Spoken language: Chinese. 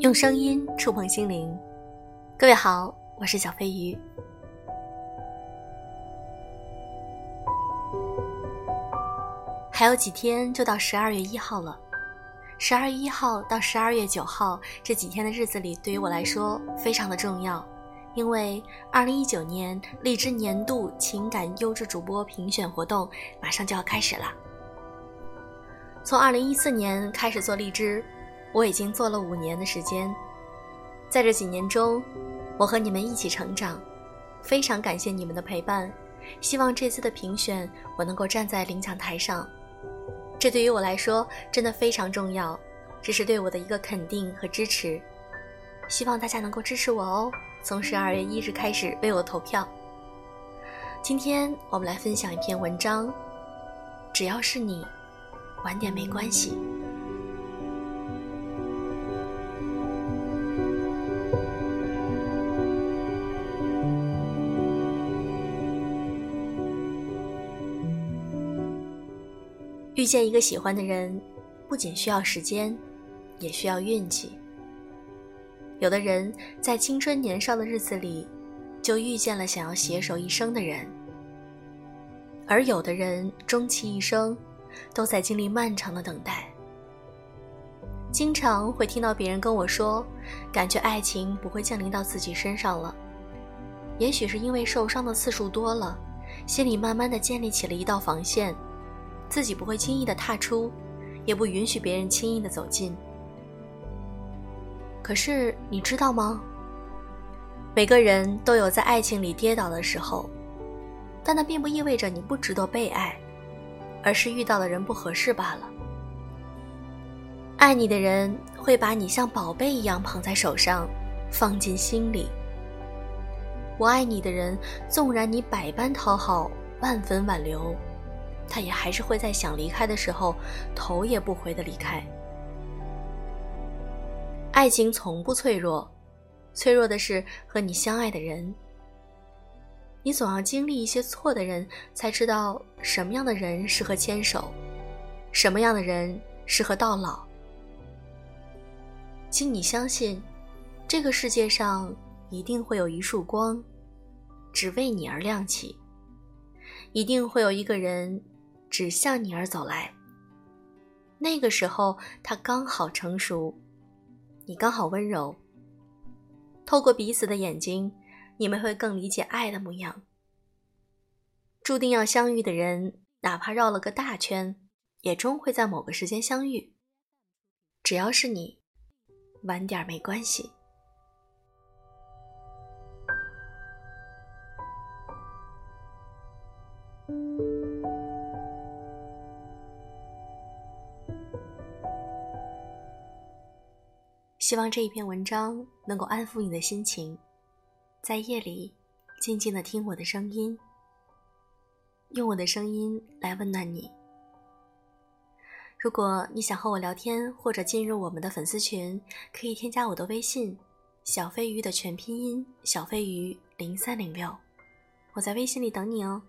用声音触碰心灵，各位好，我是小飞鱼。还有几天就到十二月一号了，十二月一号到十二月九号这几天的日子里，对于我来说非常的重要，因为二零一九年荔枝年度情感优质主播评选活动马上就要开始了。从二零一四年开始做荔枝。我已经做了五年的时间，在这几年中，我和你们一起成长，非常感谢你们的陪伴。希望这次的评选，我能够站在领奖台上，这对于我来说真的非常重要，这是对我的一个肯定和支持。希望大家能够支持我哦，从十二月一日开始为我投票。今天我们来分享一篇文章，只要是你，晚点没关系。遇见一个喜欢的人，不仅需要时间，也需要运气。有的人在青春年少的日子里，就遇见了想要携手一生的人；而有的人终其一生，都在经历漫长的等待。经常会听到别人跟我说，感觉爱情不会降临到自己身上了。也许是因为受伤的次数多了，心里慢慢的建立起了一道防线。自己不会轻易的踏出，也不允许别人轻易的走近。可是你知道吗？每个人都有在爱情里跌倒的时候，但那并不意味着你不值得被爱，而是遇到的人不合适罢了。爱你的人会把你像宝贝一样捧在手上，放进心里。我爱你的人，纵然你百般讨好，万分挽留。他也还是会在想离开的时候，头也不回的离开。爱情从不脆弱，脆弱的是和你相爱的人。你总要经历一些错的人，才知道什么样的人适合牵手，什么样的人适合到老。请你相信，这个世界上一定会有一束光，只为你而亮起。一定会有一个人。只向你而走来。那个时候，他刚好成熟，你刚好温柔。透过彼此的眼睛，你们会更理解爱的模样。注定要相遇的人，哪怕绕了个大圈，也终会在某个时间相遇。只要是你，晚点没关系。希望这一篇文章能够安抚你的心情，在夜里静静的听我的声音，用我的声音来温暖你。如果你想和我聊天或者进入我们的粉丝群，可以添加我的微信“小飞鱼”的全拼音“小飞鱼零三零六”，我在微信里等你哦。